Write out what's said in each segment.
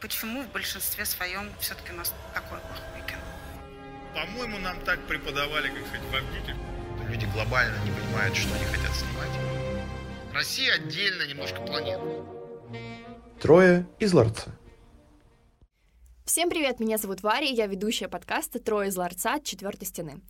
почему в большинстве своем все-таки у нас такой плохой кино. По-моему, нам так преподавали, как сказать, в Авгике. Люди глобально не понимают, что они хотят снимать. Россия отдельно немножко планета. Трое из ларца. Всем привет, меня зовут Варя, я ведущая подкаста «Трое из ларца» от четвертой стены.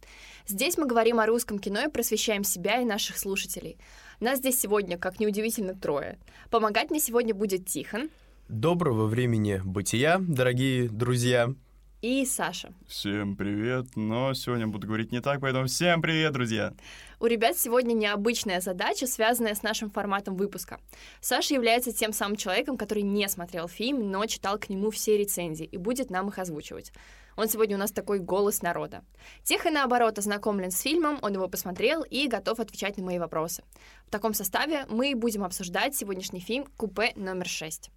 Здесь мы говорим о русском кино и просвещаем себя и наших слушателей. Нас здесь сегодня, как неудивительно, трое. Помогать мне сегодня будет Тихон. Доброго времени бытия, дорогие друзья. И Саша. Всем привет, но сегодня буду говорить не так, поэтому всем привет, друзья! У ребят сегодня необычная задача, связанная с нашим форматом выпуска. Саша является тем самым человеком, который не смотрел фильм, но читал к нему все рецензии и будет нам их озвучивать. Он сегодня у нас такой голос народа. Тихо, наоборот, ознакомлен с фильмом, он его посмотрел и готов отвечать на мои вопросы. В таком составе мы будем обсуждать сегодняшний фильм «Купе номер 6».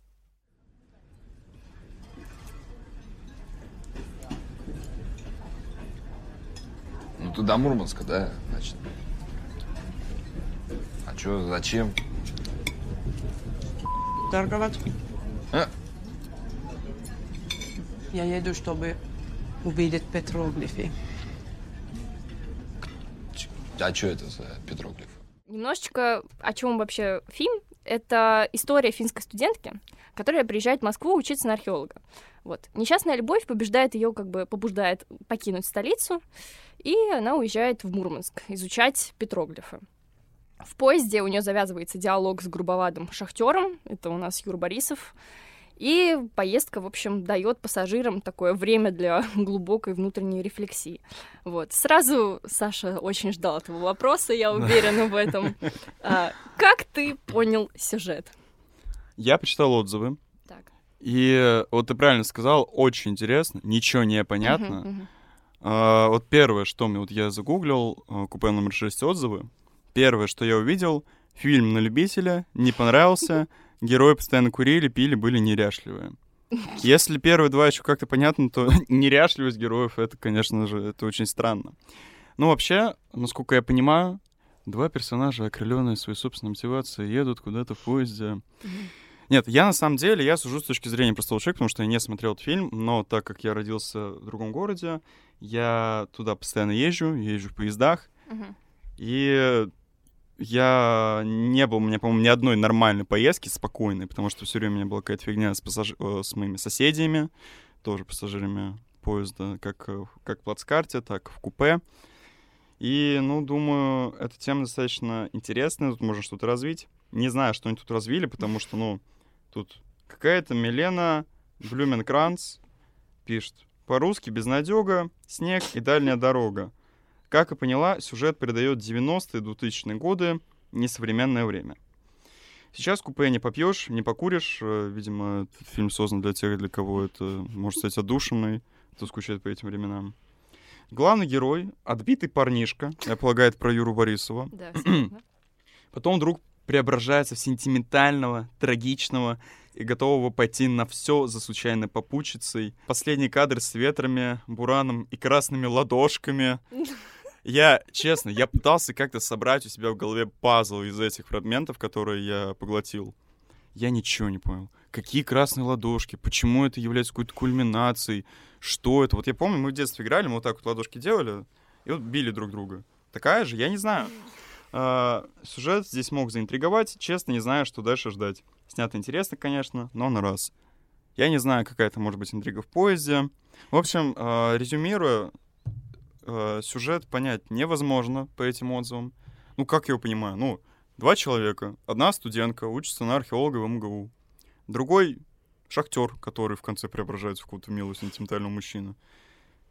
Ну ты до Мурманска, да, значит? А чё, зачем? торговать. А? Я еду, чтобы увидеть петроглифы. А что это за петроглиф? Немножечко о чем вообще фильм. Это история финской студентки, которая приезжает в Москву учиться на археолога. Вот. Несчастная любовь побеждает ее, как бы побуждает покинуть столицу, и она уезжает в Мурманск изучать петроглифы. В поезде у нее завязывается диалог с грубоватым шахтером, это у нас Юр Борисов, и поездка, в общем, дает пассажирам такое время для глубокой внутренней рефлексии. Вот. Сразу Саша очень ждал этого вопроса, я уверена в этом. А, как ты понял сюжет? Я почитал отзывы, Так. и вот ты правильно сказал, очень интересно, ничего не понятно. А, вот первое, что мне, вот я загуглил, а, купе номер 6 отзывы, первое, что я увидел, фильм на любителя, не понравился, герои постоянно курили, пили, были неряшливые. Если первые два еще как-то понятно, то неряшливость героев, это, конечно же, это очень странно. Ну, вообще, насколько я понимаю, два персонажа, окрыленные своей собственной мотивацией, едут куда-то в поезде. Нет, я на самом деле, я сужу с точки зрения простого человека, потому что я не смотрел этот фильм, но так как я родился в другом городе, я туда постоянно езжу, езжу в поездах, Мгм. и я не был, у меня, по-моему, ни одной нормальной поездки спокойной, потому что все время у меня была какая-то фигня с, пассаж... э, с моими соседями, тоже пассажирами поезда, как, э, как в плацкарте, так в купе. И, ну, думаю, эта тема достаточно интересная, тут можно что-то развить. Не знаю, что они тут развили, потому что, ну, тут какая-то Милена Блюменкранц пишет. По-русски безнадега, снег и дальняя дорога. Как и поняла, сюжет передает 90-е, 2000-е годы, несовременное время. Сейчас купе не попьешь, не покуришь. Э, Видимо, этот фильм создан для тех, для кого это может стать отдушиной, кто скучает по этим временам. Главный герой — отбитый парнишка, я полагаю, это про Юру Борисова. Да. Потом вдруг преображается в сентиментального, трагичного и готового пойти на все за случайной попутчицей. Последний кадр с ветрами, бураном и красными ладошками. Я, честно, я пытался как-то собрать у себя в голове пазл из этих фрагментов, которые я поглотил. Я ничего не понял. Какие красные ладошки? Почему это является какой-то кульминацией? Что это? Вот я помню, мы в детстве играли, мы вот так вот ладошки делали, и вот били друг друга. Такая же? Я не знаю. А, сюжет здесь мог заинтриговать. Честно, не знаю, что дальше ждать. Снято интересно, конечно, но на раз. Я не знаю, какая это может быть интрига в поезде. В общем, а, резюмируя, а, сюжет понять невозможно по этим отзывам. Ну, как я его понимаю? Ну, два человека. Одна студентка учится на археолога в МГУ. Другой шахтер, который в конце преображается в какого-то милого сентиментального мужчину.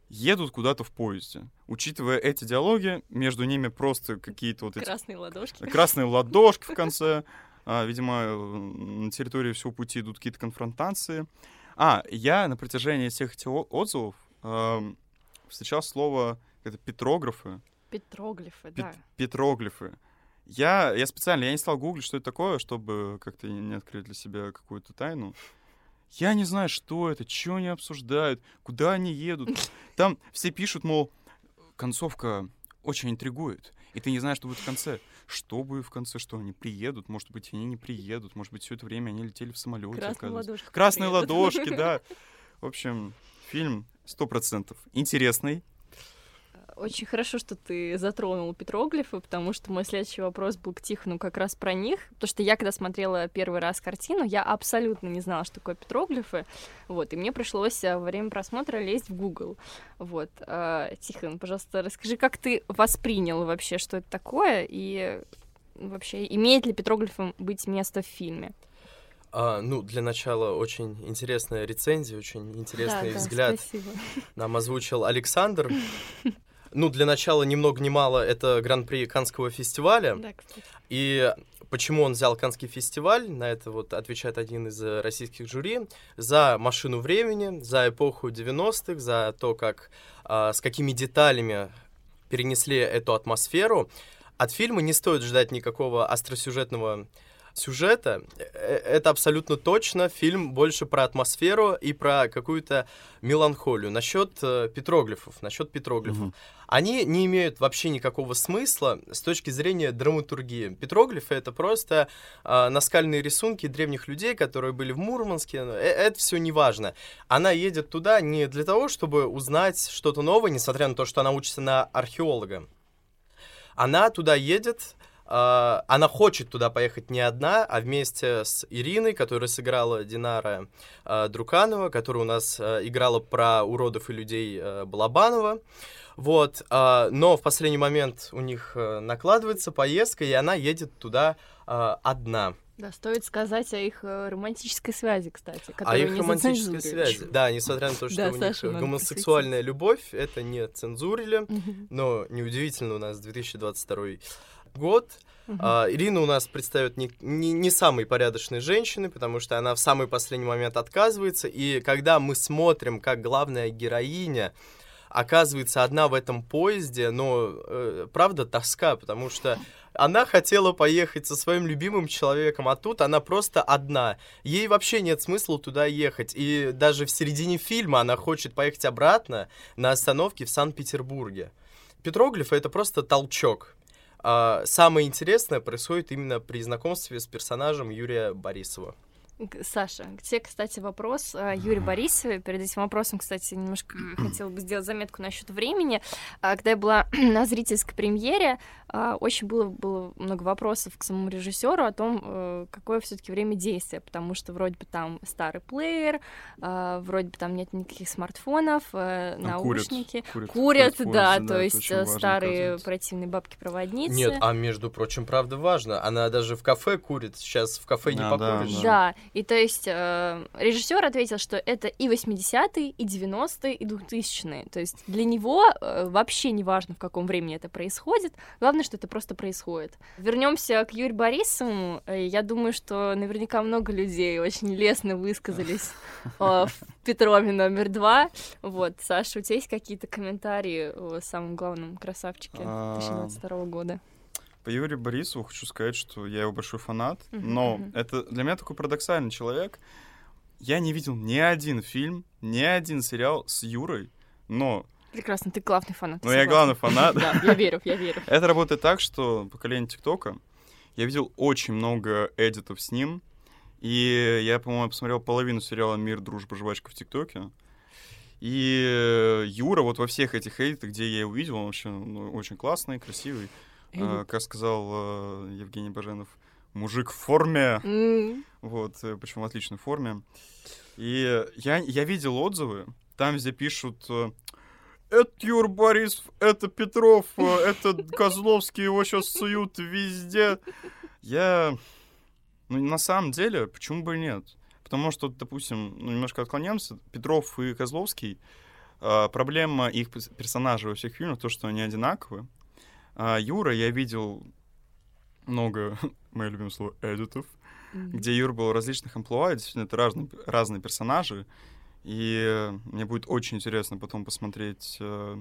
Едут куда-то в поезде. Учитывая эти диалоги, между ними просто какие-то вот эти Красные ладошки. красные ладошки в конце. А, видимо, э, на территории всего пути идут какие-то конфронтации. А, я на протяжении всех этих отзывов эм, встречал слово это петрографы, Петроглифы, пет- да. петроглифы. Я, я специально, я не стал гуглить, что это такое, чтобы как-то не открыть для себя какую-то тайну. Я не знаю, что это, что они обсуждают, куда они едут. Там все пишут, мол, концовка очень интригует, и ты не знаешь, что будет в конце. что будет в конце, что они приедут, может быть, они не приедут, может быть, все это время они летели в самолете. Красные ладошки Красные приедут. ладошки, да. В общем, фильм сто процентов интересный. Очень хорошо, что ты затронул петроглифы, потому что мой следующий вопрос был к Тихону как раз про них. Потому что я, когда смотрела первый раз картину, я абсолютно не знала, что такое петроглифы. Вот, и мне пришлось э, во время просмотра лезть в Google. Вот. э, Тихон, пожалуйста, расскажи, как ты воспринял вообще, что это такое, и вообще, имеет ли петроглифом быть место в фильме? А, ну, для начала очень интересная рецензия, очень интересный Да, да, взгляд спасибо. нам озвучил Александр. Ну, для начала, ни много ни мало, это Гран-при Канского фестиваля. Да, кстати. И почему он взял Канский фестиваль, на это вот отвечает один из э, российских жюри, за машину времени, за эпоху 90-х, за то, как, а, с какими деталями перенесли эту атмосферу. От фильма не стоит ждать никакого остросюжетного сюжета. Э, э, Это абсолютно точно. Фильм больше про атмосферу и про какую-то меланхолию. Насчет э, петроглифов, насчет петроглифов. Они не имеют вообще никакого смысла с точки зрения драматургии. Петроглифы — это просто э, наскальные рисунки древних людей, которые были в Мурманске. Это все не важно. Она едет туда не для того, чтобы узнать что-то новое, несмотря на то, что она учится на археолога. Она туда едет, она хочет туда поехать не одна, а вместе с Ириной, которая сыграла Динара э, Друканова, которая у нас э, играла про уродов и людей Балабанова. Вот, но в последний момент у них накладывается поездка, и она едет туда одна. Да, стоит сказать о их э, романтической связи, кстати, А которую их романтической зацензуривают. связи. Да, несмотря на то, что Да, у них Саша, э, гомосексуальная любовь, это не цензурили. Но неудивительно, у нас 2022 год. Мгм. А, Ирина у нас предстает не, не, не самой порядочной женщиной, потому что она в самый последний момент отказывается. И когда мы смотрим, как главная героиня оказывается одна в этом поезде, но э, правда тоска, потому что она хотела поехать со своим любимым человеком, а тут она просто одна. Ей вообще нет смысла туда ехать. И даже в середине фильма она хочет поехать обратно на остановке в Санкт-Петербурге. Петроглифы — это просто толчок. А, самое интересное происходит именно при знакомстве с персонажем Юрия Борисова. Саша, к тебе, кстати, вопрос о Юрии Борисове. Перед этим вопросом, кстати, немножко хотела бы сделать заметку насчет времени. А, Когда я была на зрительской премьере, а, очень было, было много вопросов к самому режиссеру о том, э, какое все-таки время действия, потому что вроде бы там старый плеер, а, вроде бы там нет никаких смартфонов, э, Там наушники. курят, Курят, курят да, то да, это есть э, важно, старые оказывается. противные бабки-проводницы. Нет, а между прочим, правда важно. Она даже в кафе курит. Сейчас в кафе не А, да, покуришь. Да, и то есть э, режиссер ответил, что это и 80-е, и 90-е, и 2000-е. То есть для него э, вообще не важно, в каком времени это происходит, главное, что это просто происходит. Вернемся к Юрию Борисову. Э, Я думаю, что наверняка много людей очень лестно высказались э, в Петрове номер два. Вот, Саша, у тебя есть какие-то комментарии о самом главном красавчике А, 2022 года? По Юрию Борисову хочу сказать, что я его большой фанат, Мгм, но мгм. это для меня такой парадоксальный человек. Я не видел ни один фильм, ни один сериал с Юрой, но, Прекрасно, ты главный фанат. но я главный фанат. Да, я верю, я верю. Это работает так, что поколение ТикТока, я видел очень много эдитов с ним, и я, по-моему, посмотрел половину сериала «Мир, дружба, жвачка» в ТикТоке. И Юра вот во всех этих эдитах, где я его видел, он вообще ну, очень классный, красивый. А, как сказал э, Евгений Баженов, мужик в форме. Вот, э, причем в отличной форме. И я, я видел отзывы, там, где пишут э, это Юр Борисов, это Петров, это Козловский, его сейчас суют везде. Я... Ну, на самом деле, почему бы и нет? Потому что, допустим, ну, немножко отклоняемся, Петров и Козловский, э, проблема их персонажей во всех фильмах, то, что они одинаковые. А Юра, я видел много, мое любимое слово, эдитов, м. где Юр был различных амплуа, действительно, это разные, разные персонажи. И э, мне будет очень интересно потом посмотреть э,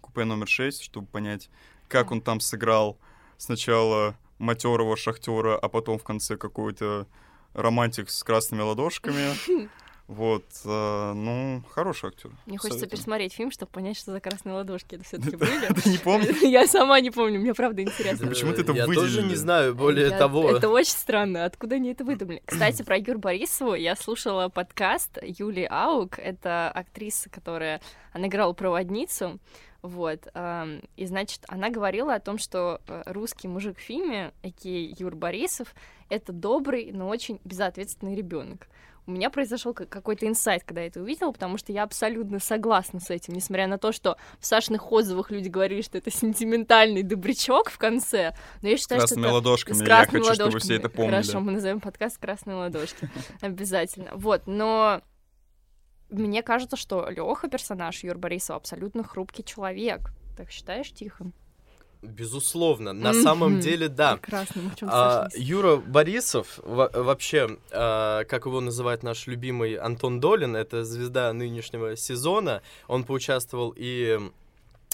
купе номер 6, чтобы понять, как он там сыграл сначала матерого шахтера, а потом в конце какой-то романтик с красными ладошками. Вот, э, ну, хороший актер. Мне хочется Советую. пересмотреть фильм, чтобы понять, что за красные ладошки это все-таки были. Ты не помнишь? Я сама не помню, мне правда интересно. Почему ты это Я тоже не знаю, более того... Это очень странно. Откуда они это выдумали? Кстати, про Юр Борисову я слушала подкаст Юли Аук. Это актриса, которая... Она играла проводницу. Вот. ам, И, значит, она говорила о том, что э, русский мужик в фильме, аки Юр Борисов, это добрый, но очень безответственный ребенок. У меня произошел ка- какой-то инсайт, когда я это увидела, потому что я абсолютно согласна с этим, несмотря на то, что в Сашиных отзывах люди говорили, что это сентиментальный добрячок в конце, но я С считаю, что красными это ладошками. с Я красными хочу, чтобы ладошками. все это помнили. Хорошо, мы назовем подкаст «Красные ладошки». Обязательно. Вот, но мне кажется, что Леха персонаж Юр Борисова абсолютно хрупкий человек. Так считаешь, Тихон? Безусловно, на самом Мгм. деле, да. Прекрасно, мы в чём А. Юра Борисов, во- вообще, а, как его называет наш любимый Антон Долин, это звезда нынешнего сезона. Он поучаствовал и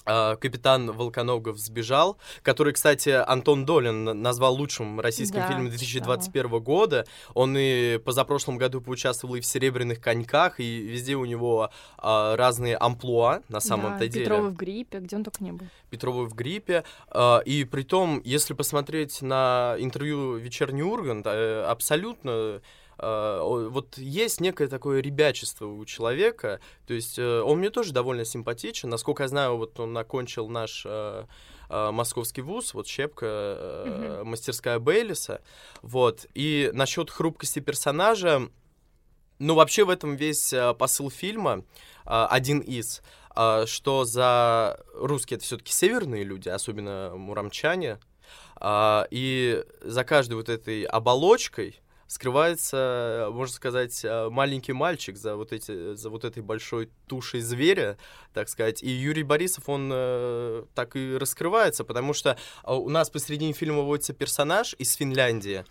капитан Волконогов сбежал, который, кстати, Антон Долин на- назвал лучшим российским Да, фильмом 2021 года. Он и позапрошлом году поучаствовал и в «Серебряных коньках», и везде у него а, разные амплуа, на самом-то Да, деле. Петрова в гриппе, где он только не был. Петровой в гриппе. А, И при том, если посмотреть на интервью «Вечерний Ургант», э, абсолютно а, вот есть некое такое ребячество у человека, то есть э, он мне тоже довольно симпатичен, насколько я знаю, вот он окончил наш э, э, московский вуз, вот Щепка, э, мастерская Бейлиса, вот, и насчет хрупкости персонажа, ну, вообще в этом весь э, посыл фильма, один из, что за русские это все-таки северные люди, особенно муромчане, а, и за каждой вот этой оболочкой скрывается, можно сказать, э, маленький мальчик за вот, эти, за вот этой большой тушей зверя, так сказать. И Юрий Борисов, он э, так и раскрывается, потому что э, у нас посередине фильма вводится персонаж из Финляндии,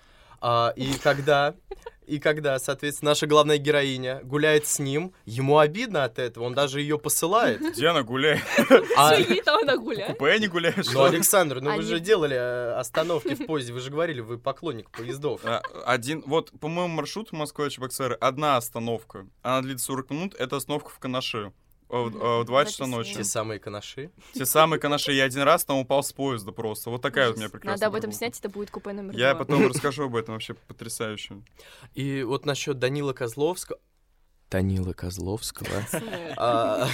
а, и когда, и когда, соответственно, наша главная героиня гуляет с ним, ему обидно от этого, он даже ее посылает. Где она гуляет? А- там она гуляет. купе не гуляешь? ну? Александр, ну вы же делали э, остановки в поезде, вы же говорили, вы поклонник поездов. А, Один, вот, по моему маршруту Москва-Чебоксары одна остановка. Она длится 40 минут, это остановка в Канаше. В, в 2 часа Записываю. ночи. Те самые канаши. Те самые Канаши. Я один раз там упал с поезда просто. Вот такая вот у меня прекрасная Надо об этом снять, это будет купе номер Я потом расскажу об этом, вообще потрясающе. И вот насчет Данила Козловского. Данила Козловского. А,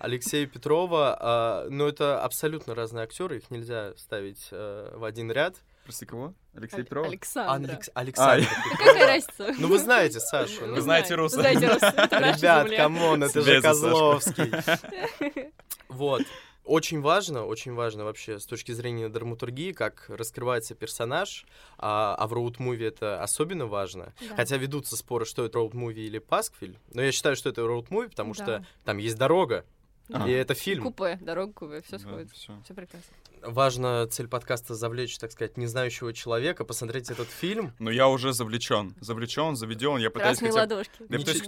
Алексея Петрова. а, Ну, это абсолютно разные актеры, их нельзя ставить э, в один ряд. Прости, кого? Алексей Аль-. Алекс- Александр. Да Какая разница? Ну, вы знаете, Саша. Вы знаете Руса. знаете Руса, Ребят, come on, это же. Козловский. Вот. Очень важно, очень важно вообще с точки зрения драматургии, как раскрывается персонаж, а, а в роуд-муви это особенно важно. Да. Хотя ведутся споры, что это роуд-муви или пасквиль, но я считаю, что это роуд-муви, потому Да. что там есть дорога, А. и это фильм. Купе, дорога купе, все Да, сходится. всё. Все прекрасно. Важно цель подкаста завлечь, так сказать, незнающего человека, посмотреть этот фильм. Но я уже завлечен. Завлечен, заведен. Я пытаюсь Красные хотя ладошки. Я пытаюсь-?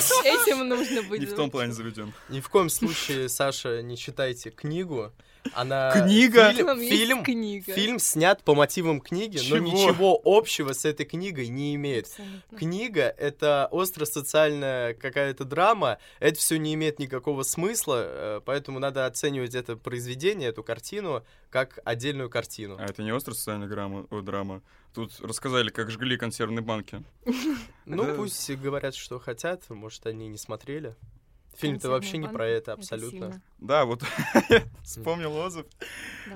Этим нужно быть. Не в том плане заведен. Ни в коем случае, Саша, не читайте книгу. Она Книга? Фильм, фильм, книга. фильм снят по мотивам книги, Чего? но ничего общего с этой книгой не имеет. Абсолютно. Книга — это остро-социальная какая-то драма, это все не имеет никакого смысла, э, поэтому надо оценивать это произведение, эту картину, как отдельную картину. А это не острая социальная грамма, о, драма. Тут рассказали, как жгли консервные банки. Ну, пусть говорят, что хотят, может, они не смотрели. Фильм-то вообще не про это — абсолютно. Да, вот вспомнил отзыв.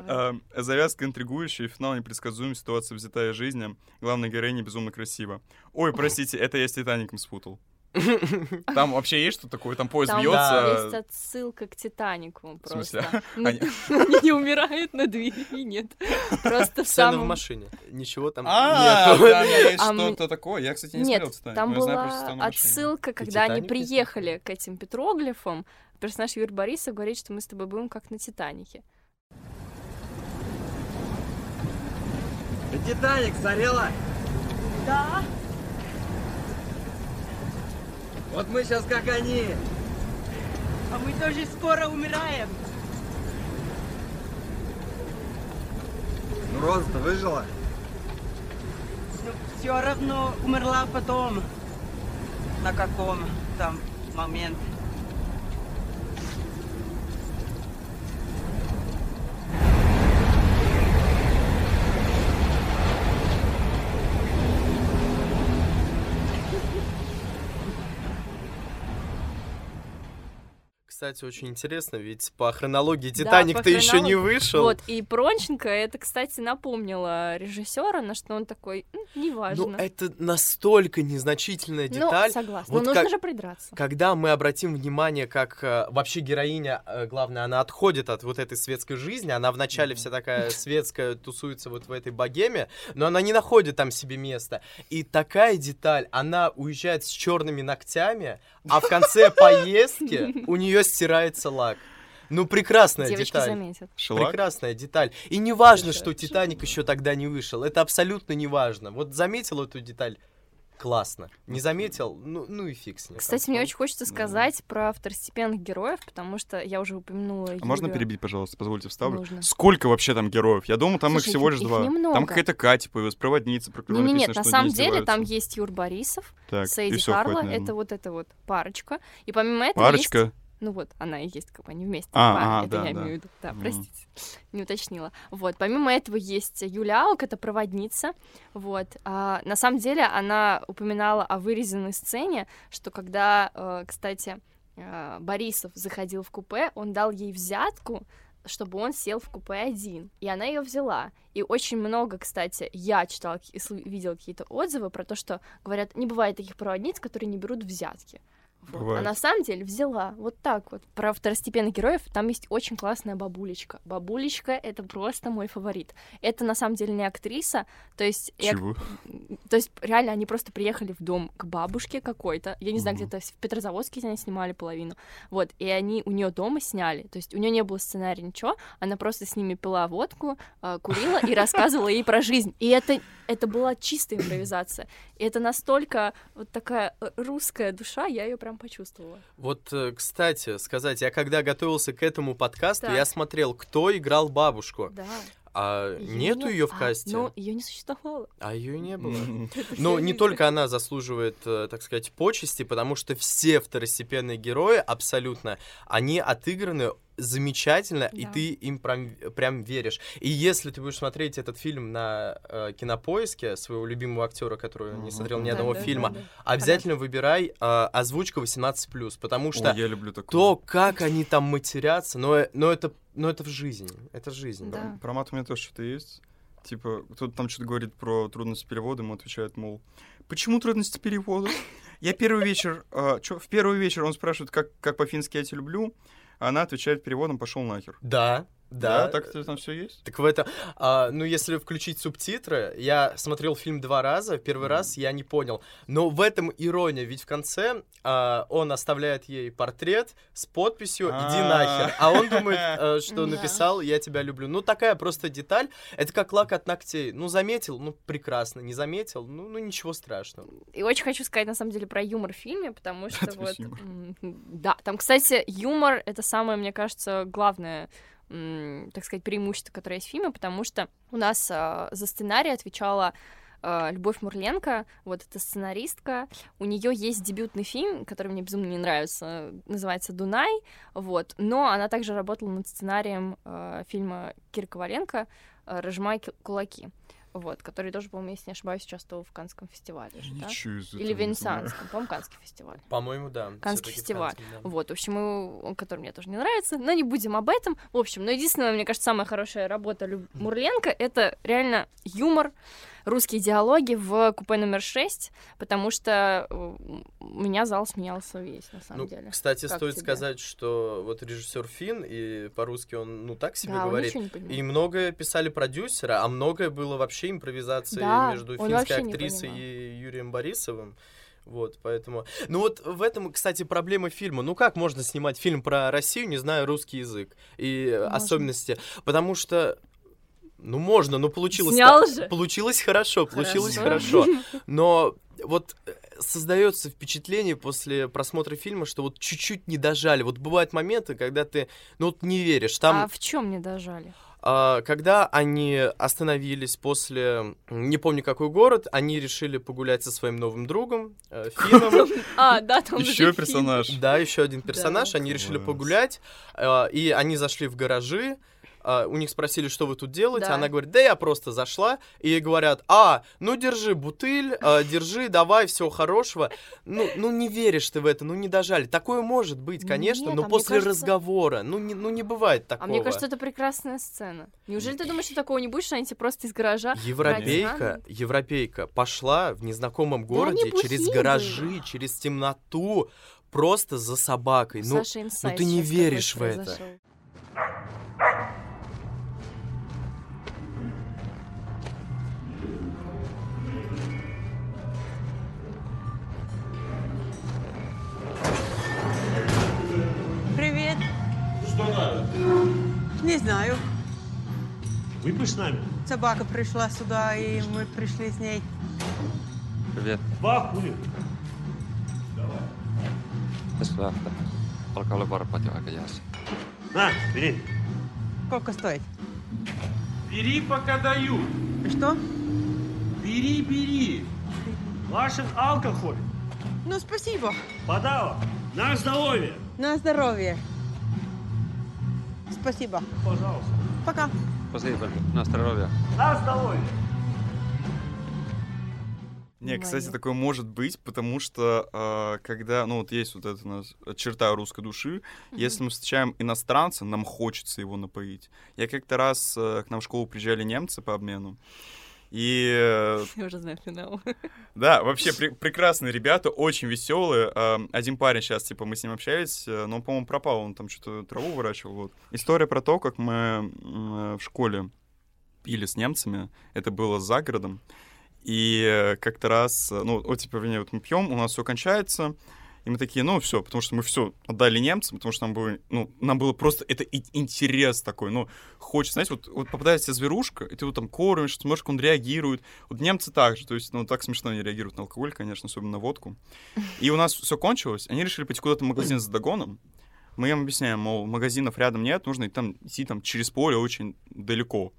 А, Завязка интригующая, финал непредсказуем, ситуация взятая из жизни. Главная героиня безумно красиво. Ой, простите, это я с Титаником спутал. Там вообще есть что такое? Там поезд Там бьется. есть отсылка к Титанику В смысле? просто. Ну, Они- не умирают на двери, нет. Просто в Сцена в самом... машине. Ничего там А, нету. там есть А что-то такое. Я, кстати, не Нет, смотрел Титаник. там была отсылка, когда они приехали к этим петроглифам. Персонаж Юрий Борисов говорит, что мы с тобой будем как на Титанике. Титаник сгорела? Да. Вот мы сейчас как они. А мы тоже скоро умираем. Ну, Роза-то выжила? Но все равно умерла потом. на каком там момент. Кстати, очень интересно, ведь по хронологии Да, Титаник-то еще не вышел. Вот, и Пронченко это, кстати, напомнило режиссера, на что он такой, «М, неважно. Ну, это настолько незначительная Ну, деталь. согласна. Вот Но нужно как- же придраться. Когда мы обратим внимание, как э, вообще героиня, э, главное, она отходит от вот этой светской жизни, она вначале вся такая светская, тусуется вот в этой богеме, но она не находит там себе места. И такая деталь, она уезжает с черными ногтями, а в конце поездки у нее стирается лак. Ну, прекрасная Девочки деталь. заметят. Шелак? Прекрасная деталь. И не важно, что Титаник еще тогда не вышел. Это абсолютно не важно. Вот заметил эту деталь. Классно. Не заметил? Ну, ну и фиг с ним. Кстати, мне очень хочется сказать про второстепенных героев, потому что я уже упомянула А можно Юлю. перебить, пожалуйста, позвольте вставлю? Нужно. Сколько вообще там героев? Я думал, там Слушай, их всего лишь их два. немного. Там какая-то Катя появилась, проводница, про которую Не, не, нет, написано, на что самом деле там есть Юр Борисов, Так, и Сейди всё, Карла, это вот эта вот парочка. И помимо этого Парочка? есть... Ну вот, она и есть, как бы они вместе. А, а, это да, я да. имею в виду. Да, Мгм. простите, не уточнила. Вот, помимо этого есть Юля Аук, это проводница. Вот, а, на самом деле она упоминала о вырезанной сцене, что когда, э, кстати, э, Борисов заходил в купе, он дал ей взятку, чтобы он сел в купе один. И она ее взяла. И очень много, кстати, я читала, и видела какие-то отзывы про то, что говорят, не бывает таких проводниц, которые не берут взятки. Вот. А на самом деле взяла. Вот так вот. Про второстепенных героев там есть очень классная бабулечка. Бабулечка — это просто мой фаворит. Это на самом деле не актриса, то есть... я- Чего? То есть реально они просто приехали в дом к бабушке какой-то. Я не знаю, где-то в Петрозаводске они снимали половину. Вот, и они у нее дома сняли. То есть у нее не было сценария, ничего. Она просто с ними пила водку, э, курила и рассказывала ей про жизнь. И это, это была чистая импровизация. И это настолько вот такая э, русская душа, я ее прям почувствовала. Вот, э, кстати, сказать, я когда готовился к этому подкасту, Так. я смотрел, кто играл бабушку. Да. А Её нету не- ее в а, касте. но ее не существовало. А ее не было. Но не только она заслуживает, э, так сказать, почести, потому что все второстепенные герои абсолютно, они отыграны замечательно, и Да. ты им прям, прям веришь. И если ты будешь смотреть этот фильм на э, кинопоиске своего любимого актера, который не Мгм. смотрел ни Да, одного да, да, фильма, да. обязательно выбирай э, озвучка 18+, потому что Ой, я люблю такое. то, как они там матерятся, но, э- но, это, но это в жизни, это жизнь. Да. Про мат у меня тоже что-то есть. Типа, кто-то там что-то говорит про трудности перевода, ему отвечает, мол, почему трудности перевода? Я первый вечер, а, чё, в первый вечер он спрашивает, как, как по-фински я тебя люблю, она отвечает переводом, пошел нахер. Да, да. так это там все есть? Так в это, а, ну если включить субтитры, я смотрел фильм два раза, первый раз я не понял, но в этом ирония, ведь в конце а, он оставляет ей портрет с подписью «иди А. нахер», а он думает, э, что Да. написал «я тебя люблю». Ну такая просто деталь, это как лак от ногтей, ну заметил, ну прекрасно, не заметил, ну, ну ничего страшного. И очень хочу сказать, на самом деле, про юмор в фильме, потому что вот... Да, там, кстати, юмор — это самое, мне кажется, главное, так сказать, преимущество, которое есть в фильме, потому что у нас а, за сценарий отвечала а, Любовь Мурленко, вот эта сценаристка. У нее есть дебютный фильм, который мне безумно не нравится, называется «Дунай», вот, но она также работала над сценарием а, фильма Киры Коваленко «Разжимай ки- кулаки», вот, который тоже, по-моему, если не ошибаюсь, участвовал в Канском фестивале. же, да? Или. Венецианском, по-моему, Канский фестиваль. По-моему, да. Канский фестиваль. Канский, да. Вот, в общем, он, который мне тоже не нравится, но не будем об этом. В общем, но единственная, мне кажется, самая хорошая работа Лю- Мурленко — это реально юмор, русские диалоги в купе номер 6, потому что э, у меня зал смеялся весь, на самом Ну, деле. кстати, Как стоит тебе? сказать, что вот режиссер Финн, и по-русски он, ну, так себе Да, говорит. И многое писали продюсеры, а многое было вообще импровизацией Да, между финской актрисой и Юрием Борисовым. Вот, поэтому... Ну вот в этом, кстати, проблема фильма. Ну как можно снимать фильм про Россию, не зная русский язык и э, Можно. особенности? Потому что... Ну можно, но получилось... Снял же. Получилось хорошо, получилось Хорошо. хорошо. Но вот э, создается впечатление после просмотра фильма, что вот чуть-чуть не дожали. Вот бывают моменты, когда ты, ну вот не веришь. Там А в чем мне дожали? а, когда они остановились после, не помню какой город, они решили погулять со своим новым другом, э, Финном. А, да, там Еще персонаж. Да, еще один персонаж. Они решили погулять, э, и они зашли в гаражи. Э, У них спросили, что вы тут делаете. Да. Она говорит, да я просто зашла. И ей говорят, а, ну держи бутыль, э, держи, давай, всего хорошего. Ну, ну не веришь ты в это, ну не дожали. Такое может быть, конечно, Нет, но а после кажется- разговора, ну не, ну не бывает такого. А мне кажется, это прекрасная сцена. Неужели ты думаешь, что такого не будет, что они тебе просто из гаража... Европейка, европейка пошла в незнакомом городе они через гаражи, через темноту, просто за собакой. Ну, Саши инсайт ты не веришь в это. произошел. Что надо? Не знаю. Выпьешь с нами? Собака пришла сюда, и мы пришли с ней. Привет. Два хули. Tässä lähtee. Alkaa olla varpaat jo aika jäässä. На, бери. Сколько стоит? Бери, пока даю. Что? Бери, бери. Вашин алкоголь. Ну, спасибо. Подава. На здоровье. На здоровье. Спасибо. Пожалуйста. Пока. Спасибо. На здоровье. На здоровье. Не, кстати, такое может быть, потому что а, когда, ну вот есть вот эта у нас черта русской души, если мы встречаем иностранца, нам хочется его напоить. Я как-то раз э, к нам в школу приезжали немцы по обмену, и э, Я уже знаю финал. да, вообще пре- прекрасные ребята, очень веселые. Один парень сейчас, типа, мы с ним общались, э, но он, по-моему, пропал, он там что-то траву выращивал. Вот. История про то, как мы э, в школе пили с немцами, это было за городом. И как-то раз, ну, вот, типа, вернее, вот мы пьем, у нас все кончается, и мы такие, ну, все, потому что мы все отдали немцам, потому что нам было, ну, нам было просто, это интерес такой, ну, хочется, знаете, вот, вот попадается зверушка, и ты вот там кормишь, смотришь, он реагирует. Вот немцы так же, то есть, ну, так смешно они реагируют на алкоголь, конечно, особенно на водку. И у нас все кончилось, они решили пойти куда-то в магазин за догоном, мы им объясняем, мол, магазинов рядом нет, нужно там идти там через поле очень далеко.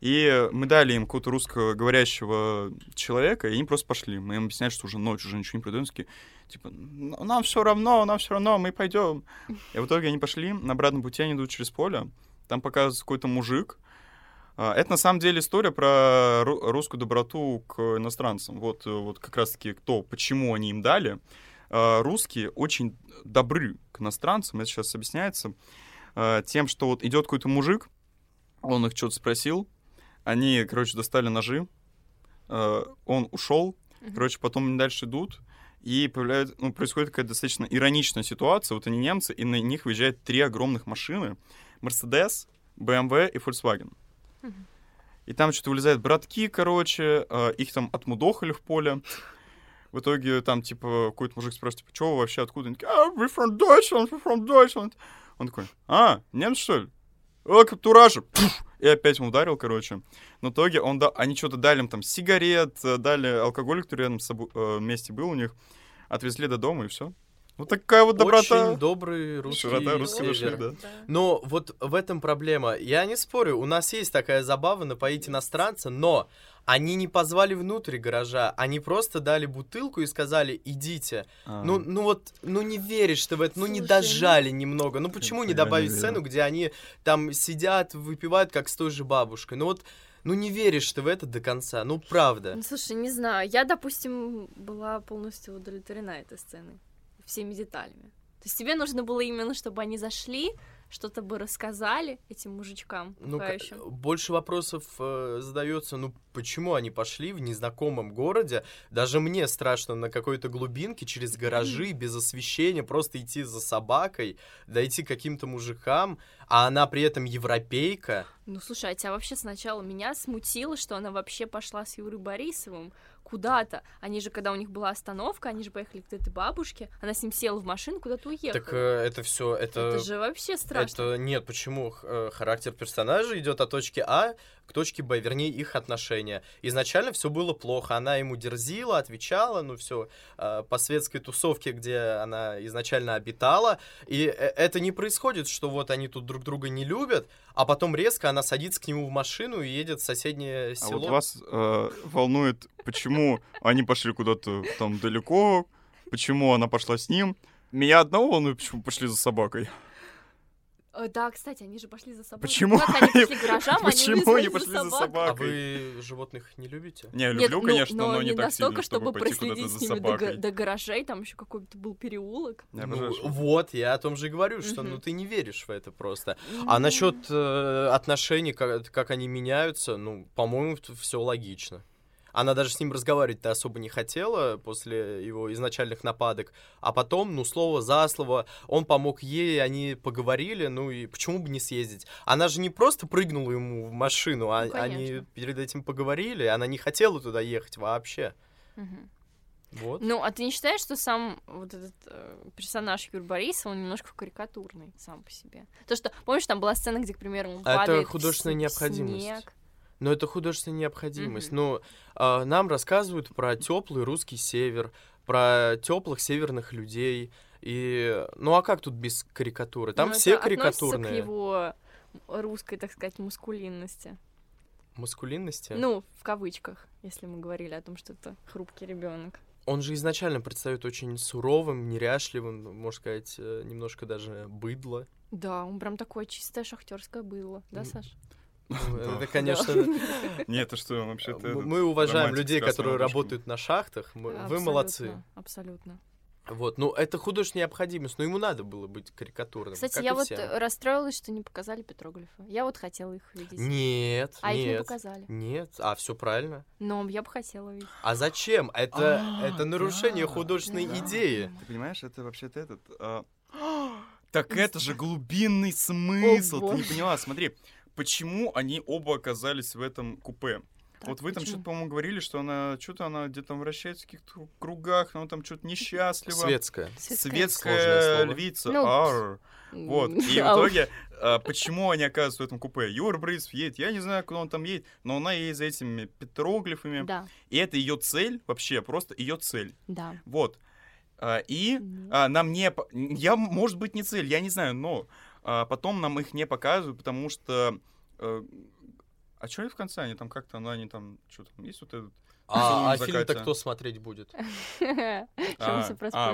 И мы дали им какого-то русскоговорящего человека, и они просто пошли. Мы им объясняли, что уже ночь, уже ничего не. Они такие, типа, «Ну, нам все равно, нам все равно, мы пойдем. И в итоге они пошли, на обратном пути они идут через поле, там показывается какой-то мужик. А, Это на самом деле история про ру- русскую доброту к иностранцам. Вот, э, вот как раз-таки кто, почему они им дали. А, Русские очень добры к иностранцам, это сейчас объясняется, а, тем, что вот идет какой-то мужик, он их что-то спросил, они, короче, достали ножи, э, он ушел, короче, потом они дальше идут, и появляется, ну, происходит какая-то достаточно ироничная ситуация. Вот они немцы, и на них выезжают три огромных машины. Мерседес, BMW и Volkswagen. И там что-то вылезают братки, короче, э, их там отмудохали в поле. В итоге там, типа, какой-то мужик спрашивает, типа, что вы вообще, откуда? Они такие, а, we from Deutschland, we from Deutschland. Он такой, а, немец, что ли? О, каптуража! Пф! И опять ему ударил, короче. Но в итоге он да, они что-то дали им там сигарет, э, дали алкоголь, который рядом с собой, э, вместе был у них, отвезли до дома и все. Вот такая вот доброта. Очень добрый русский Широта русской север. души, да. Но вот в этом проблема. Я не спорю, у нас есть такая забава напоить иностранца, но они не позвали внутрь гаража, они просто дали бутылку и сказали, идите. А. Ну, ну вот, ну не веришь ты в это, ну не Слушай, дожали немного. Ну почему Это не добавить не сцену, где они там сидят, выпивают, как с той же бабушкой? Ну вот, ну не веришь ты в это до конца, ну правда. Ну, слушай, не знаю. Я, допустим, была полностью удовлетворена этой сценой. Всеми деталями. То есть тебе нужно было именно, чтобы они зашли, что-то бы рассказали этим мужичкам Ну, пугающим. больше вопросов э, задается, ну почему они пошли в незнакомом городе? Даже мне страшно на какой-то глубинке через гаражи, без освещения, просто идти за собакой, дойти к каким-то мужикам, а она при этом европейка. Ну, слушай, а тебя вообще сначала меня смутило, что она вообще пошла с Юрой Борисовым куда-то. Они же, когда у них была остановка, они же поехали к этой бабушке, она с ним села в машину, куда-то уехала. Так э, это все, это... Это же вообще страшно. Это нет, почему э, характер персонажа идет от точки А к точке Б, вернее, их отношения. Изначально все было плохо, она ему дерзила, отвечала, ну все, по светской тусовке, где она изначально обитала, и э, это не происходит, что вот они тут друг друга не любят, а потом резко она садится к нему в машину и едет в соседнее село. А вот вас э, волнует, почему они пошли куда-то там далеко, почему она пошла с ним. Меня одного волнует, почему пошли за собакой. Э, Да, кстати, они же пошли за собой. Почему Как они пошли к гаражам, они Почему они пошли за А собакой? вы животных не любите? Не, люблю, ну, конечно, но но не так настолько, сильно, чтобы пойти проследить куда-то с за ними до, га- собакой. до гаражей, там еще какой-то был переулок. Ну, вот, я о том же и говорю, что ну ты не веришь в это просто. А насчет э, отношений, как они меняются, ну, по-моему, все логично. Она даже с ним разговаривать-то особо не хотела после его изначальных нападок. А потом, ну, слово за слово, он помог ей, они поговорили, ну и почему бы не съездить? Она же не просто прыгнула ему в машину, а Ну, они перед этим поговорили, она не хотела туда ехать вообще. Мгм. Вот. Ну, а ты не считаешь, что сам вот этот э, персонаж Юрия Борисова, он немножко карикатурный сам по себе? То, что, помнишь, там была сцена, где, к примеру, он это художественная в необходимость. снег. Но это художественная необходимость. Мгм. Ну, а, нам рассказывают про теплый русский север, про теплых северных людей. И ну а как тут без карикатуры? Там Ну, все это карикатурные. к его русской, так сказать, мускулинности. Маскулинности. Ну, в кавычках, если мы говорили о том, что это хрупкий ребенок. Он же изначально предстает очень суровым, неряшливым, можно сказать, э, немножко даже быдло. Да, он прям такое чистое шахтерское было, да, Саш? Это, конечно, Нет, это что, вообще-то... мы уважаем людей, которые работают на шахтах. Вы молодцы. Абсолютно. Вот, ну это художественная необходимость, но ему надо было быть карикатурным. Кстати, как я и вот всем. э, расстроилась, что не показали петроглифы. Я вот хотела их видеть. Нет, А их не нет. показали. Нет, а все правильно. Но я бы хотела видеть. А зачем? Это, А, это нарушение да, художественной да. идеи. Ты понимаешь, это вообще-то этот... а, Так это же глубинный смысл, ты не поняла, смотри. Почему они оба оказались в этом купе? Так, вот вы там почему? что-то, по-моему, говорили, что она что-то она где-то вращается в каких-то кругах, но там что-то несчастлива. Светская. Светская. Львица. Ну, Ар. Вот. И в итоге, а, почему они оказываются в этом купе? Юра Брысов едет, я не знаю, куда он там едет, но она едет за этими петроглифами. Да, И это ее цель, вообще, просто ее цель. да. Вот. А, И Ну. а, нам не... Я, может быть, не цель, я не знаю, но а, потом нам их не показывают, потому что... э, А что в конце? Они там как-то, ну, они там... Что там, есть вот этот... А, а фильм-то кто смотреть будет? Чем А, все а.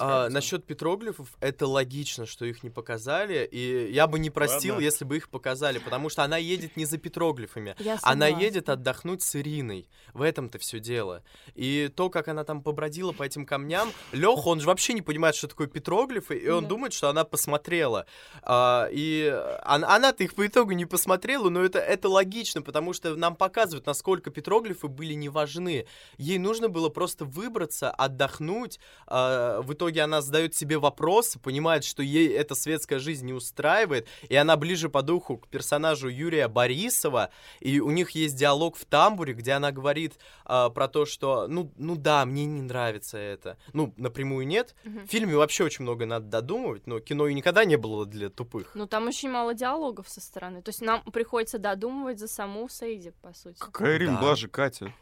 А, насчет петроглифов, это логично, что их не показали, и я бы не простил, если бы их показали, потому что она едет не за петроглифами, она едет отдохнуть с Ириной. В этом-то все дело. И то, как она там побродила по этим камням, Леха, он же вообще не понимает, что такое петроглифы, и он думает, что она посмотрела. И он- она-то их по итогу не посмотрела, но это, это логично, потому что нам показывают, насколько петроглифы были не важны. Ей нужно было просто выбраться, отдохнуть. А, в итоге она задает себе вопросы, понимает, что ей эта светская жизнь не устраивает, и она ближе по духу к персонажу Юрия Борисова, и у них есть диалог в тамбуре, где она говорит а, про то, что, ну, ну да, мне не нравится это. Ну, напрямую нет. Мгм. В фильме вообще очень много надо додумывать, но кино и никогда не было для тупых. Ну, там очень мало диалогов со стороны. То есть нам приходится додумывать за саму Сейди, по сути. Какая Ирина Да. была же Катя?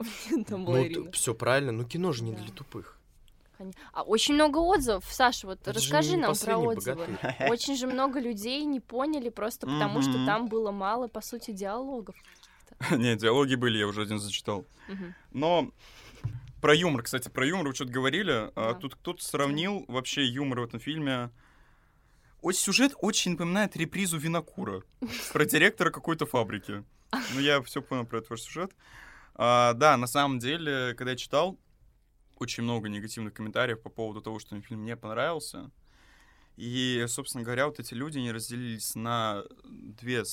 Там была Ну, Ирина. все правильно, но кино же не Да. для тупых. А очень много отзывов. Саша, вот Это расскажи нам про отзывы. богатырь. Очень же много людей не поняли просто потому, что Мгм. там было мало, по сути, диалогов. Не, диалоги были, я уже один зачитал. Но про юмор, кстати, про юмор вы что-то говорили. а. Тут кто-то сравнил вообще юмор в этом фильме. Ой, сюжет очень напоминает репризу Винокура про директора какой-то фабрики. Ну, я все понял про этот ваш сюжет. А, да, на самом деле, когда я читал, очень много негативных комментариев по поводу того, что фильм не понравился. И, собственно говоря, вот эти люди, они разделились на две,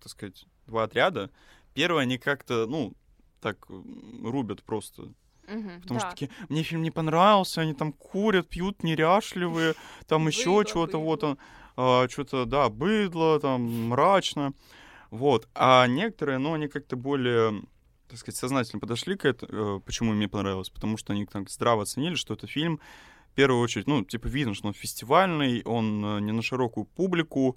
так сказать, два отряда. Первые, они как-то, ну, так, рубят просто. Мгм, Потому что да. такие, мне фильм не понравился, они там курят, пьют, неряшливые, там еще что-то, вот он, что-то, да, быдло, там, мрачно. Вот. А некоторые, ну, они как-то более, так сказать, сознательно подошли к этому, почему мне понравилось, потому что они так здраво оценили, что это фильм, в первую очередь, ну, типа, видно, что он фестивальный, он э, не на широкую публику,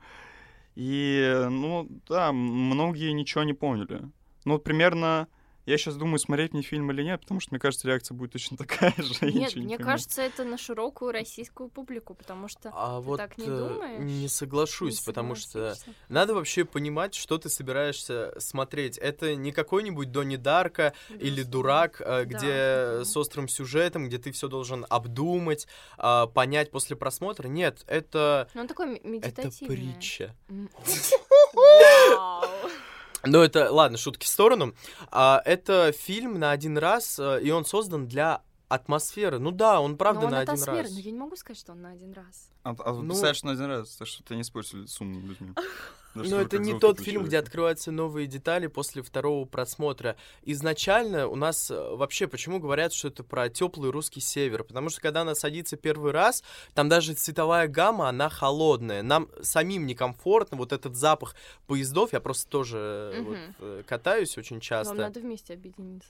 И, ну, да, многие ничего не поняли. Ну, примерно я сейчас думаю, смотреть мне фильм или нет, потому что, мне кажется, реакция будет точно такая же. Нет, не мне понимаю. кажется, это на широкую российскую публику, потому что А ты вот так не э, думаешь. не соглашусь, Не потому что надо вообще понимать, что ты собираешься смотреть. Это не какой-нибудь Донни Дарка или Дурак, э, где с острым сюжетом, где ты все должен обдумать, а, понять после просмотра. Нет, это Ну, он такой ме- это медитативный. притча. М. Ну, это, ладно, шутки в сторону. А, это фильм на один раз, э, и он создан для атмосферы. Ну да, он правда Но он на один раз. но я не могу сказать, что он на один раз. А, а Ну- на один раз, так что ты не использовали с умными людьми. Даже Но это не тот фильм, где открываются новые детали после второго просмотра. Изначально у нас э, вообще почему говорят, что это про теплый русский север? Потому что когда она садится первый раз, там даже цветовая гамма, она холодная. Нам самим некомфортно. Вот этот запах поездов, я просто тоже э, вот, э, катаюсь очень Вам часто. надо вместе объединиться.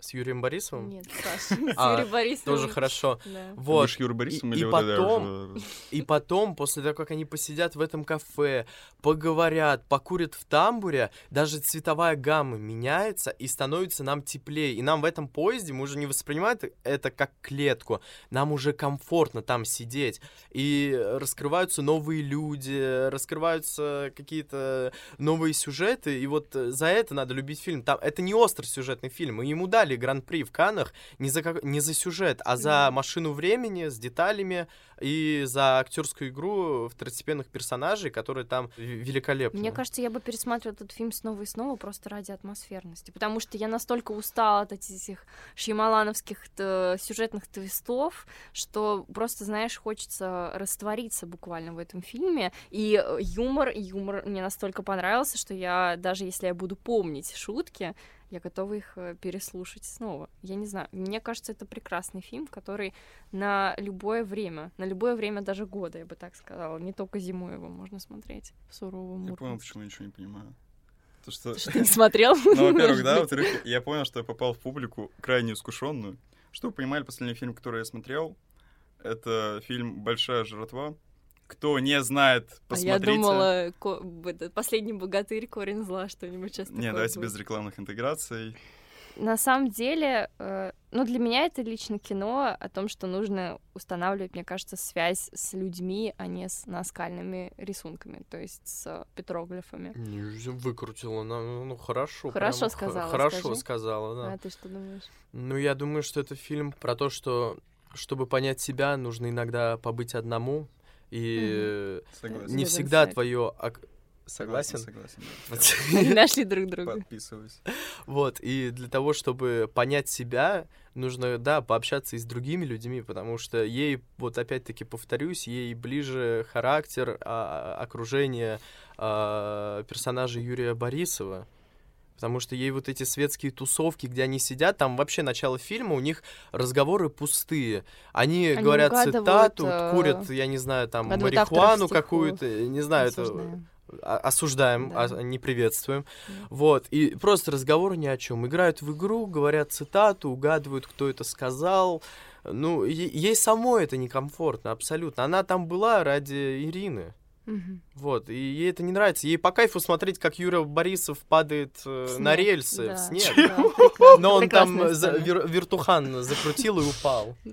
С Юрием Борисовым? Нет, Саша, с А, Юрием Борисовым. Тоже хорошо. Вот. Будешь Юрой Борисовым и, или и вот это потом, и потом, после того, как они посидят в этом кафе, поговорят, покурят в тамбуре, даже цветовая гамма меняется и становится нам теплее. И нам в этом поезде, мы уже не воспринимаем это- как клетку, нам уже комфортно там сидеть. И раскрываются новые люди, раскрываются какие-то новые сюжеты, и вот за это надо любить фильм. Там, это не острый сюжетный фильм, и ему дали гран-при в Каннах не за, как- не за сюжет, а за машину времени с деталями и за актерскую игру второстепенных персонажей, которые там великолепны. Мне кажется, я бы пересматривала этот фильм снова и снова просто ради атмосферности, потому что я настолько устала от этих шьямалановских т- сюжетных твистов, что просто, знаешь, хочется раствориться буквально в этом фильме. И э, юмор, юмор мне настолько понравился, что я, даже если я буду помнить шутки, я готова их э, переслушать снова. Я не знаю, мне кажется, это прекрасный фильм, который на любое время, на любое время даже года, я бы так сказала, не только зимой его можно смотреть в суровом Я понял, почему я ничего не понимаю. То, что... Что ты не смотрел? Ну, во-первых, да, во-вторых, я понял, что я попал в публику крайне искушенную. Что вы понимали, последний фильм, который я смотрел, это фильм «Большая жратва». Кто не знает, А посмотрите. я думала, ко- последний богатырь, корень зла, что-нибудь сейчас Не, такое давайте будет. без рекламных интеграций. На самом деле, э, ну, для меня это лично кино о том, что нужно устанавливать, мне кажется, связь с людьми, а не с наскальными рисунками, то есть с петроглифами. Выкрутила, ну, ну, хорошо. Хорошо прямо х- сказала, Хорошо скажи. сказала, да. А ты что думаешь? Ну, я думаю, что это фильм про то, что чтобы понять себя, нужно иногда побыть одному. И э, Согласен. не всегда твое... ок- Согласен? Согласен. Они нашли друг друга. Подписываюсь. Вот, и для того, чтобы понять себя, нужно, да, пообщаться и с другими людьми, потому что ей, вот опять-таки повторюсь, ей ближе характер, а, окружение а, персонажа Юрия Борисова. Потому что ей вот эти светские тусовки, где они сидят, там вообще начало фильма, у них разговоры пустые. Они, Они говорят цитату, э, курят, я не знаю, там, марихуану какую-то, не знаю, это Осуждаем. а- осуждаем, Да. а- не приветствуем. Вот, и просто разговор ни о чем. Играют в игру, говорят цитату, угадывают, кто это сказал. Ну, е- ей самой это некомфортно, абсолютно. Она там была ради Ирины. Мгм. Вот, и ей это не нравится. Ей по кайфу смотреть, как Юра Борисов падает э, В на снег, рельсы да, в снег. да, Но он там прекрасная за- вер- вертухан закрутил и упал.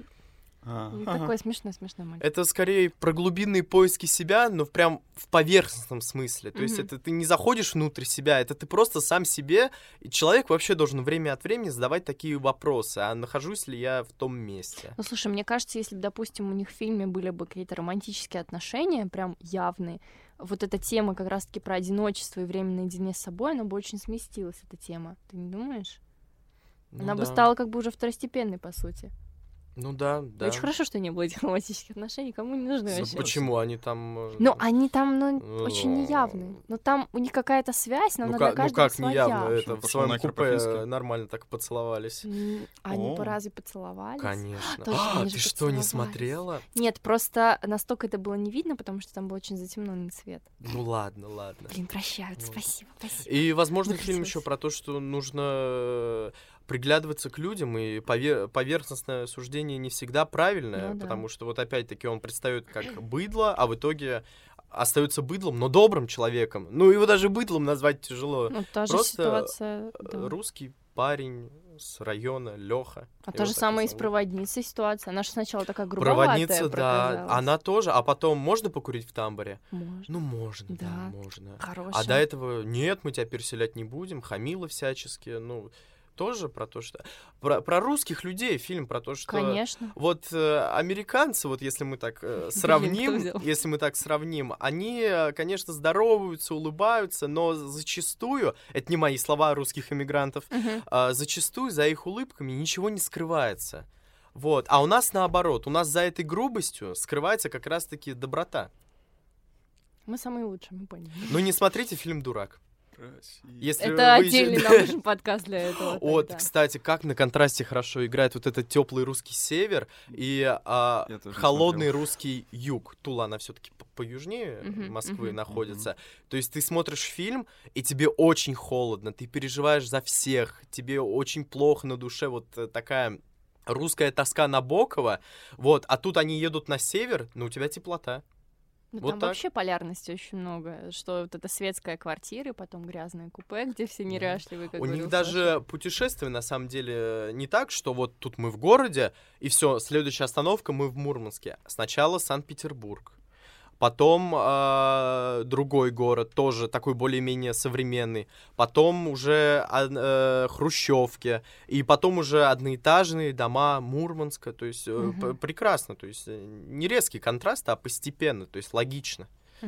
А, Ну, ага. Такой смешной, смешной мальчик. Это скорее про глубинные поиски себя, но прям в поверхностном смысле. То есть это ты не заходишь внутрь себя, это ты просто сам себе. И человек вообще должен время от времени задавать такие вопросы. А нахожусь ли я в том месте? Ну, слушай, мне кажется, если бы, допустим, у них в фильме были бы какие-то романтические отношения, прям явные, вот эта тема как раз-таки про одиночество и время наедине с собой, она бы очень сместилась, эта тема. Ты не думаешь? Ну она бы да. стала как бы уже второстепенной, по сути. Ну да, да. Очень хорошо, что не было этих романтических отношений, кому не нужны Ну, вообще. Почему они там... э, Ну, они там, ну, Ну, очень неявные. Но там у них какая-то связь, но ну, она как, для ну как своя. неявно, это в своем купе нормально так поцеловались. Они по разве поцеловались? Конечно. А, ты что, не смотрела? Нет, просто настолько это было не видно, потому что там был очень затемненный цвет. Ну ладно, ладно. Блин, прощают, Вот. спасибо, спасибо. И, возможно, фильм еще про то, что нужно приглядываться к людям, и пове- поверхностное суждение не всегда правильное, Ну да. потому что вот опять-таки он предстает как быдло, а в итоге остается быдлом, но добрым человеком. Ну, его даже быдлом назвать тяжело. Ну, та же Просто ситуация, э, да. русский парень с района, Леха. А то же самое и с проводницей ситуация. Она же сначала такая грубоватая Проводница, да, она тоже, а потом можно покурить в тамбуре? Можно. Ну, можно, да, Да, можно. хорошая. А до этого нет, мы тебя переселять не будем, хамила всячески, ну, тоже про то, что... Про, про русских людей фильм, про то, что... Конечно. Вот э, американцы, вот если мы так э, сравним, взял? если мы так сравним, они, э, конечно, здороваются, улыбаются, но зачастую, это не мои слова русских иммигрантов, Мгм. а, зачастую за их улыбками ничего не скрывается. Вот. А у нас наоборот, у нас за этой грубостью скрывается как раз-таки доброта. Мы самые лучшие, мы поняли. Ну не смотрите фильм «Дурак». Если Это отдельный нам нужен подкаст для этого. Вот, кстати, как на контрасте хорошо играет вот этот теплый русский север и а, холодный русский юг. Тула, она все-таки поюжнее Мгм, Москвы находится. То есть ты смотришь фильм, и тебе очень холодно, ты переживаешь за всех, тебе очень плохо на душе, вот э, такая русская тоска Набокова, вот, а тут они едут на север, но у тебя теплота. Ну, вот там так. вообще полярности очень много, что вот это светская квартира, потом грязное купе, где все неряшливые, как У них даже путешествие на самом деле не так, что вот тут мы в городе, и все, следующая остановка мы в Мурманске. Сначала Санкт-Петербург. Потом э, другой город, тоже такой более-менее современный. Потом уже э, Хрущевки. И потом уже одноэтажные дома Мурманска. То есть э, п- прекрасно. То есть э, не резкий контраст, а постепенно. То есть логично. У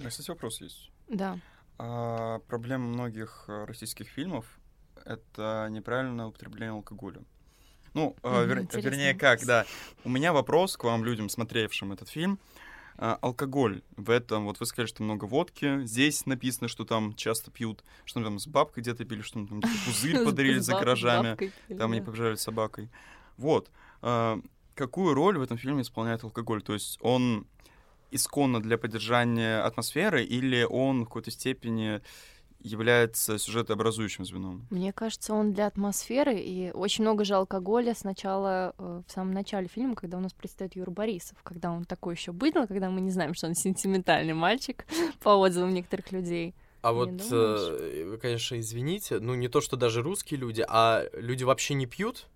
меня, кстати, вопрос есть. Да. А, проблема многих э, российских фильмов — это неправильное употребление алкоголя. Ну, Мгм, вер- вернее, как, да. У меня вопрос к вам, людям, смотревшим этот фильм. А, алкоголь в этом, вот вы сказали, что много водки, здесь написано, что там часто пьют, что там с бабкой где-то пили, что там пузырь подарили за гаражами, там они побежали с собакой. Вот. А, какую роль в этом фильме исполняет алкоголь? То есть он исконно для поддержания атмосферы или он в какой-то степени является сюжетообразующим звеном? Мне кажется, он для атмосферы, и очень много же алкоголя сначала, э, в самом начале фильма, когда у нас предстает Юра Борисов, когда он такой еще быдло, когда мы не знаем, что он сентиментальный мальчик, по отзывам некоторых людей. А Не вот, э, вы, конечно, извините, ну не то, что даже русские люди, а люди вообще не пьют.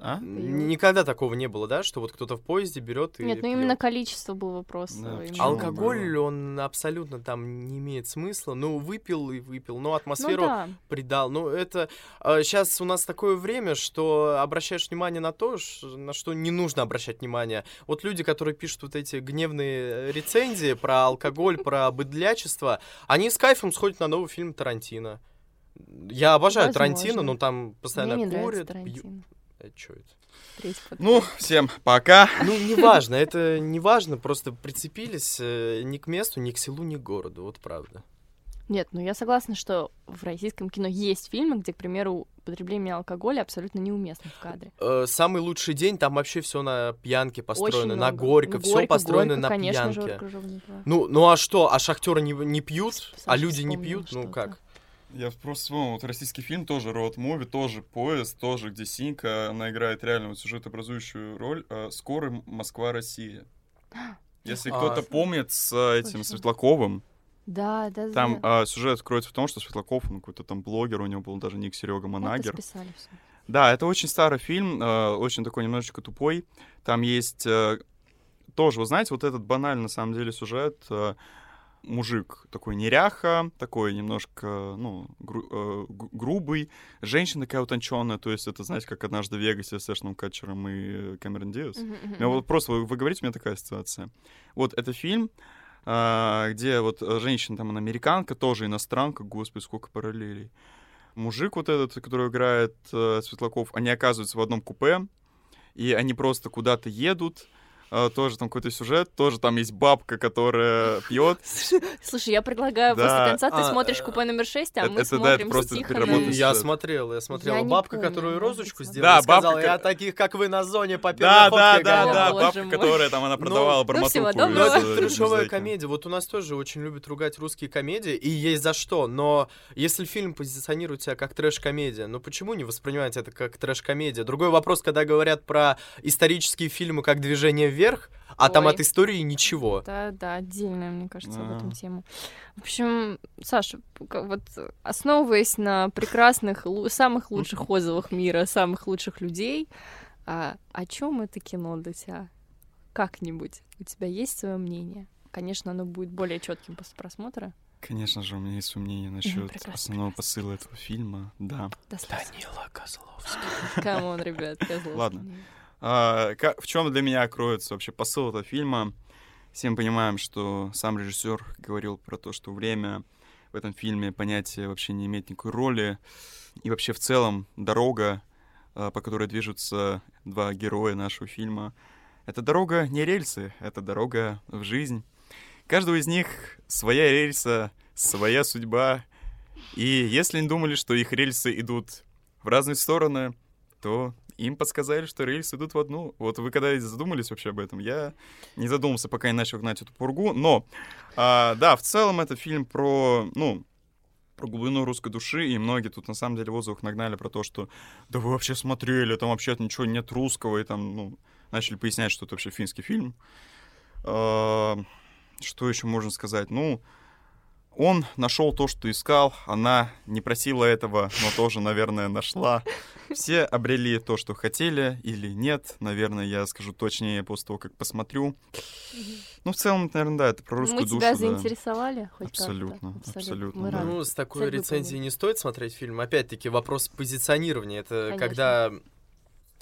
А? Никогда такого не было, да, что вот кто-то в поезде берет и Нет, ну пьёт. именно количество был вопрос. Да, э? Алкоголь, он абсолютно там не имеет смысла. Ну, выпил и выпил, но Ну атмосферу да, придал. Ну, это... сейчас у нас такое время, что обращаешь внимание на то, на что не нужно обращать внимание. Вот люди, которые пишут вот эти гневные рецензии про алкоголь, про быдлячество, они с кайфом сходят на новый фильм Тарантино. Я обожаю Возможно. Тарантино, но там мне постоянно не нравится курят. Тарантино. Что это? Третий подкаст. Ну, всем пока. Ну, неважно, это неважно, просто прицепились э, ни к месту, ни к селу, ни к городу, вот правда. Нет, ну я согласна, что в российском кино есть фильмы, где, к примеру, употребление алкоголя абсолютно неуместно в кадре. Э, Самый лучший день, там вообще все на пьянке построено, Очень на много. горько, Ну, все Горько, построено Горько, на конечно же, пьянке. Крыжовникова. Ну, ну а что, а шахтеры не, не пьют, а Саша люди не пьют, ну как? Я просто вспомнил, вот российский фильм тоже роуд муви, тоже поезд, тоже где Синька, она играет реально вот сюжетообразующую роль. э, Скорый Москва-Россия. Если А. кто-то помнит с э, этим Слышала. Светлаковым, Да, да, там да. а, сюжет кроется в том, что Светлаков, он какой-то там блогер, у него был даже ник Серега Манагер. всё. Да, это очень старый фильм, э, очень такой немножечко тупой. Там есть э, тоже, вы знаете, вот этот банальный на самом деле сюжет. э, мужик такой неряха, такой немножко, ну, гру- э, грубый, женщина такая утонченная, то есть это, знаете, как однажды в Вегасе с Эшном Катчером и Кэмерон Диас. Мгм, мгм, У меня мгм. вот просто, вы, вы говорите, у меня такая ситуация. Вот это фильм, а, где вот э, женщина, там, она американка, тоже иностранка, господи, сколько параллелей. Мужик вот этот, который играет э, Светлаков, они оказываются в одном купе, и они просто куда-то едут, тоже там какой-то сюжет, тоже там есть бабка, которая пьет. Слушай, я предлагаю Да. после конца ты А, смотришь э, купе номер 6, а это- мы это, да, смотрим это просто. Я смотрел, я смотрел. Бабка, помню, которую розочку сделала, Да, сказала, я таких, как вы на зоне по Да, да, да, гонял». да, бабка, мой. которая там, она продавала Ну, барматуху. всего из, Ну, это э, трешовая комедия. Вот у нас тоже очень любят ругать русские комедии, и есть за что. Но если фильм позиционирует себя как трэш-комедия, ну почему не воспринимать это как трэш-комедия? Другой вопрос, когда говорят про исторические фильмы как «Движение вверх», вверх, а там Ой. от истории ничего. Да, да, отдельная, мне кажется, об этом Да. тема. В общем, Саша, вот основываясь на прекрасных, самых лучших отзывах мира, самых лучших людей, а, о чем это кино для тебя? Как-нибудь? У тебя есть свое мнение? Конечно, оно будет более четким после просмотра. Конечно же, у меня есть сомнения насчет прекрасно, основного посыла этого фильма. Да. Данила Козловский. Come on, ребят, Козловский. Ладно. А, ка- в чем для меня кроется вообще посыл этого фильма? Все мы понимаем, что сам режиссер говорил про то, что время в этом фильме понятие вообще не имеет никакой роли. И вообще в целом дорога, а, по которой движутся два героя нашего фильма, это дорога не рельсы, это дорога в жизнь. Каждого из них своя рельса, своя судьба. И если они думали, что их рельсы идут в разные стороны, то им подсказали, что рельсы идут в одну. Вот вы когда задумались вообще об этом? Я не задумался, пока не начал гнать эту пургу. Но, а, да, в целом это фильм про, ну, про глубину русской души, и многие тут на самом деле в отзывах нагнали про то, что да вы вообще смотрели, там вообще ничего нет русского, и там, ну, начали пояснять, что это вообще финский фильм. А, что еще можно сказать? Ну, он нашел то, что искал, она не просила этого, но тоже, наверное, нашла. Все обрели то, что хотели или нет. Наверное, я скажу точнее после того, как посмотрю. Ну, в целом, наверное, да, это про русскую Мы душу. тебя да. заинтересовали хоть Абсолютно, как-то? абсолютно, Мы да. Ну, с такой Цель рецензией не стоит смотреть фильм. Опять-таки, вопрос позиционирования. Это Конечно. когда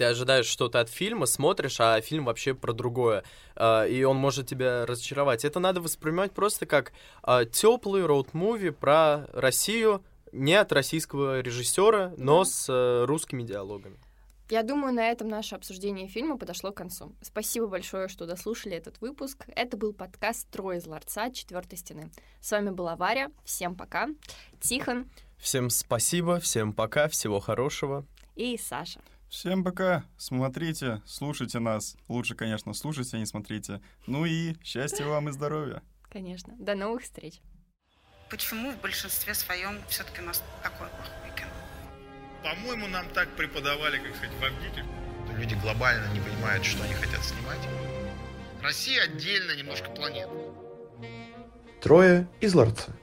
ты ожидаешь что-то от фильма, смотришь, а фильм вообще про другое. А, И он может тебя разочаровать. Это надо воспринимать просто как теплый роуд-муви про Россию, не от российского режиссера, но с э, русскими диалогами. Я думаю, на этом наше обсуждение фильма подошло к концу. Спасибо большое, что дослушали этот выпуск. Это был подкаст «Трое из ларца. Четвертой стены». С вами была Варя. Всем пока. Тихон Всем спасибо, всем пока, всего хорошего. и Саша. Всем пока. Смотрите, слушайте нас. Лучше, конечно, слушайте, а не смотрите. Ну и счастья вам и здоровья. Конечно. До новых встреч. Почему в большинстве своем все-таки у нас такой плохой кино? По-моему, нам так преподавали, как сказать, в Авгике. Люди глобально не понимают, что они хотят снимать. Россия отдельно немножко планета. Трое из ларца.